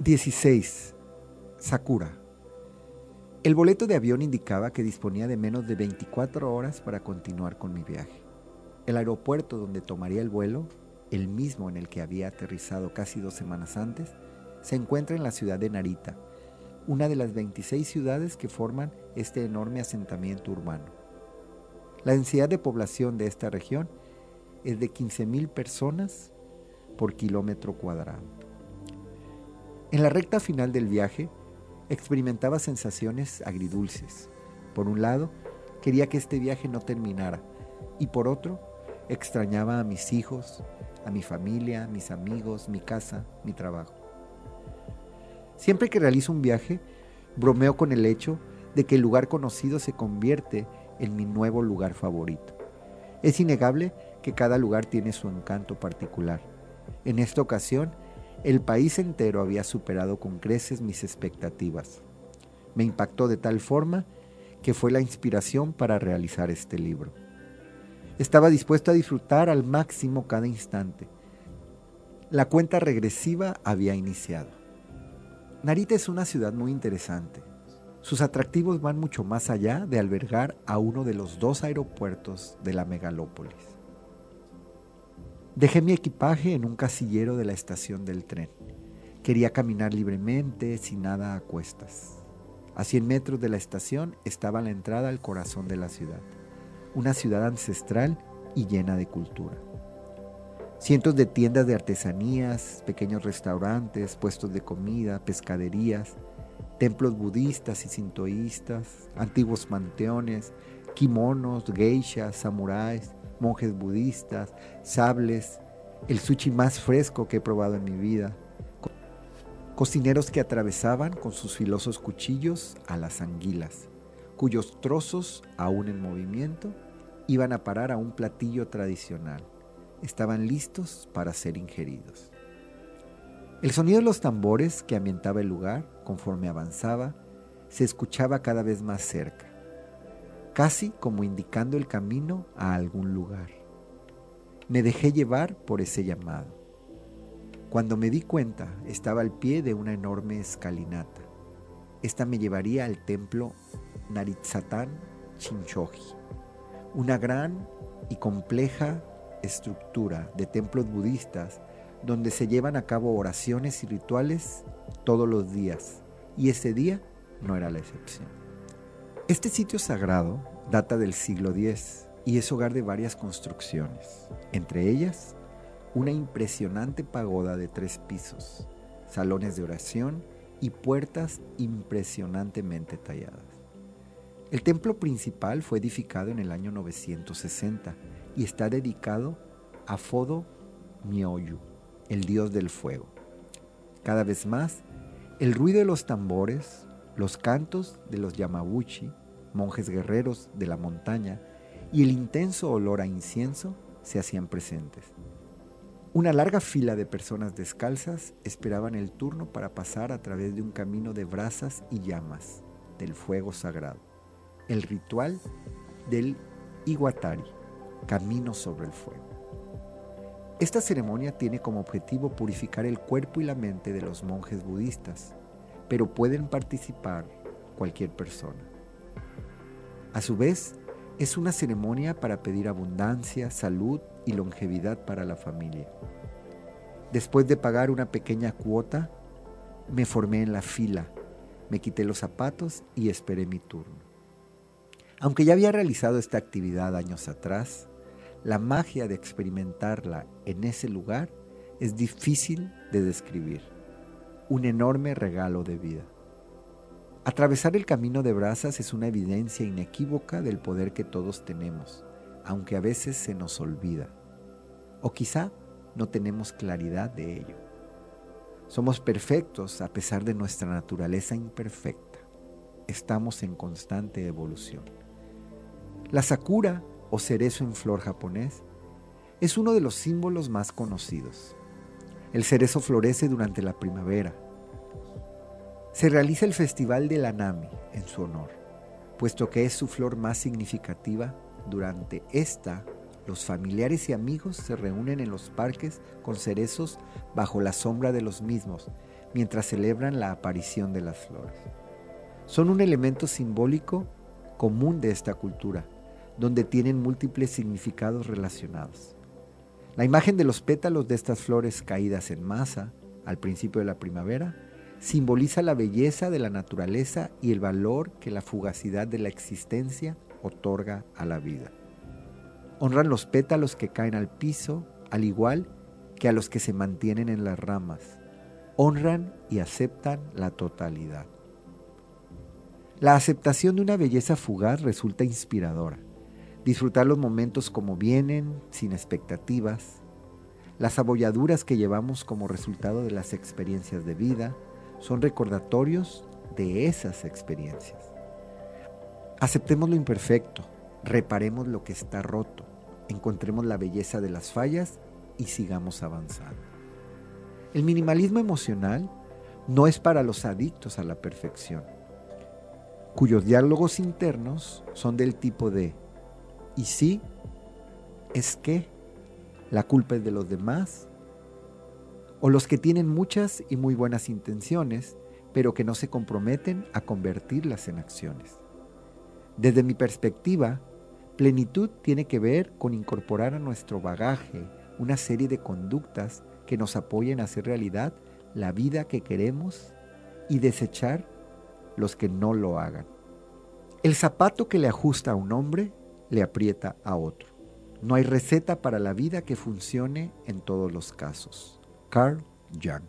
16. Sakura. El boleto de avión indicaba que disponía de menos de 24 horas para continuar con mi viaje. El aeropuerto donde tomaría el vuelo, el mismo en el que había aterrizado casi dos semanas antes, se encuentra en la ciudad de Narita, una de las 26 ciudades que forman este enorme asentamiento urbano. La densidad de población de esta región es de 15.000 personas por kilómetro cuadrado. En la recta final del viaje, experimentaba sensaciones agridulces. Por un lado, quería que este viaje no terminara y por otro, extrañaba a mis hijos, a mi familia, mis amigos, mi casa, mi trabajo. Siempre que realizo un viaje, bromeo con el hecho de que el lugar conocido se convierte en mi nuevo lugar favorito. Es innegable que cada lugar tiene su encanto particular. En esta ocasión, el país entero había superado con creces mis expectativas. Me impactó de tal forma que fue la inspiración para realizar este libro. Estaba dispuesto a disfrutar al máximo cada instante. La cuenta regresiva había iniciado. Narita es una ciudad muy interesante. Sus atractivos van mucho más allá de albergar a uno de los dos aeropuertos de la megalópolis. Dejé mi equipaje en un casillero de la estación del tren. Quería caminar libremente, sin nada a cuestas. A 100 metros de la estación estaba la entrada al corazón de la ciudad, una ciudad ancestral y llena de cultura. Cientos de tiendas de artesanías, pequeños restaurantes, puestos de comida, pescaderías, templos budistas y sintoístas, antiguos manteones, kimonos, geishas, samuráis, monjes budistas, sables, el sushi más fresco que he probado en mi vida, cocineros que atravesaban con sus filosos cuchillos a las anguilas, cuyos trozos, aún en movimiento, iban a parar a un platillo tradicional. Estaban listos para ser ingeridos. El sonido de los tambores que ambientaba el lugar, conforme avanzaba, se escuchaba cada vez más cerca casi como indicando el camino a algún lugar. Me dejé llevar por ese llamado. Cuando me di cuenta, estaba al pie de una enorme escalinata. Esta me llevaría al templo Naritzatán Chinchoji, una gran y compleja estructura de templos budistas donde se llevan a cabo oraciones y rituales todos los días, y ese día no era la excepción. Este sitio sagrado data del siglo X y es hogar de varias construcciones, entre ellas una impresionante pagoda de tres pisos, salones de oración y puertas impresionantemente talladas. El templo principal fue edificado en el año 960 y está dedicado a Fodo Myoyu, el dios del fuego. Cada vez más, el ruido de los tambores, los cantos de los Yamabuchi, monjes guerreros de la montaña, y el intenso olor a incienso se hacían presentes. Una larga fila de personas descalzas esperaban el turno para pasar a través de un camino de brasas y llamas del fuego sagrado, el ritual del Iguatari, camino sobre el fuego. Esta ceremonia tiene como objetivo purificar el cuerpo y la mente de los monjes budistas, pero pueden participar cualquier persona. A su vez, es una ceremonia para pedir abundancia, salud y longevidad para la familia. Después de pagar una pequeña cuota, me formé en la fila, me quité los zapatos y esperé mi turno. Aunque ya había realizado esta actividad años atrás, la magia de experimentarla en ese lugar es difícil de describir. Un enorme regalo de vida. Atravesar el camino de brasas es una evidencia inequívoca del poder que todos tenemos, aunque a veces se nos olvida. O quizá no tenemos claridad de ello. Somos perfectos a pesar de nuestra naturaleza imperfecta. Estamos en constante evolución. La sakura o cerezo en flor japonés es uno de los símbolos más conocidos. El cerezo florece durante la primavera se realiza el Festival de la Nami en su honor, puesto que es su flor más significativa durante esta los familiares y amigos se reúnen en los parques con cerezos bajo la sombra de los mismos, mientras celebran la aparición de las flores. Son un elemento simbólico común de esta cultura, donde tienen múltiples significados relacionados. La imagen de los pétalos de estas flores caídas en masa al principio de la primavera simboliza la belleza de la naturaleza y el valor que la fugacidad de la existencia otorga a la vida. Honran los pétalos que caen al piso, al igual que a los que se mantienen en las ramas. Honran y aceptan la totalidad. La aceptación de una belleza fugaz resulta inspiradora. Disfrutar los momentos como vienen, sin expectativas. Las abolladuras que llevamos como resultado de las experiencias de vida son recordatorios de esas experiencias. Aceptemos lo imperfecto, reparemos lo que está roto, encontremos la belleza de las fallas y sigamos avanzando. El minimalismo emocional no es para los adictos a la perfección, cuyos diálogos internos son del tipo de, ¿y si? ¿Es que? ¿La culpa es de los demás? O los que tienen muchas y muy buenas intenciones, pero que no se comprometen a convertirlas en acciones. Desde mi perspectiva, plenitud tiene que ver con incorporar a nuestro bagaje una serie de conductas que nos apoyen a hacer realidad la vida que queremos y desechar los que no lo hagan. El zapato que le ajusta a un hombre le aprieta a otro. No hay receta para la vida que funcione en todos los casos. Carl Jung